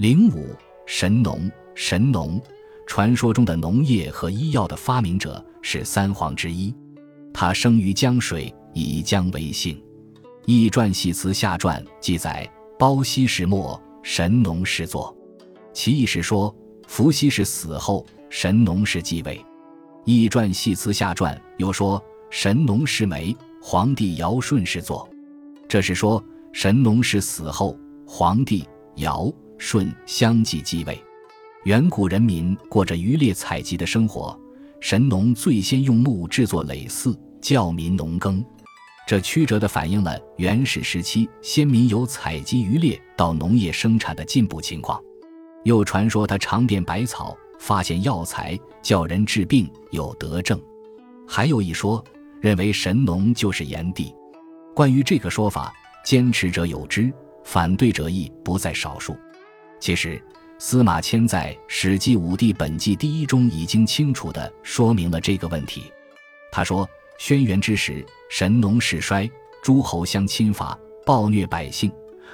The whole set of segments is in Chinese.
零五，神农。神农，传说中的农业和医药的发明者，是三皇之一。他生于江水，以江为姓。《易传系辞下传》记载：包西石末，神农氏作。其意是说，伏羲氏死后，神农氏继位。《易传系辞下传》又说，神农氏没，皇帝尧舜氏作。这是说，神农氏死后，皇帝尧舜相继继位。远古人民过着渔猎采集的生活，神农最先用木制作耒耜，教民农耕。这曲折地反映了原始时期先民由采集渔猎到农业生产的进步情况。又传说他尝遍百草，发现药材，教人治病有得症。还有一说，认为神农就是炎帝。关于这个说法，坚持者有之，反对者亦不在少数。其实，司马迁在《史记武帝本纪第一》中已经清楚地说明了这个问题。他说。轩辕之时，神农氏衰，诸侯相侵伐，暴虐百姓，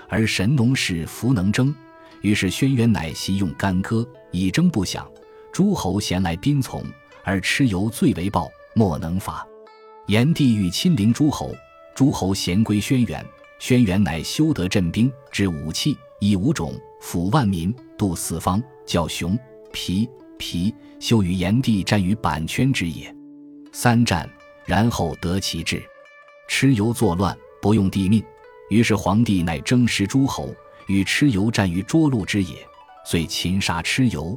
而神农氏弗能征，于是轩辕乃习用干戈，以征不响。诸侯咸来宾从，而蚩尤最为暴，莫能伐。炎帝欲亲临诸侯，诸侯咸归轩辕，轩辕乃修得镇兵，之武器，以五种，抚万民，度四方，教熊皮皮修于炎帝战于阪圈之野，三战。然后得其志，蚩尤作乱，不用帝命，于是皇帝乃征食诸侯，与蚩尤战于涿鹿之野，遂擒杀蚩尤。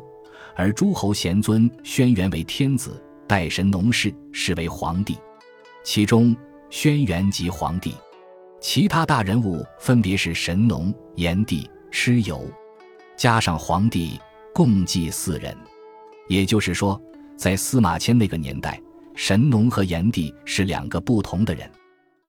而诸侯咸尊轩辕为天子，代神农氏，是为皇帝。其中轩辕即皇帝，其他大人物分别是神农、炎帝、蚩尤，加上黄帝，共计四人。也就是说，在司马迁那个年代。神农和炎帝是两个不同的人。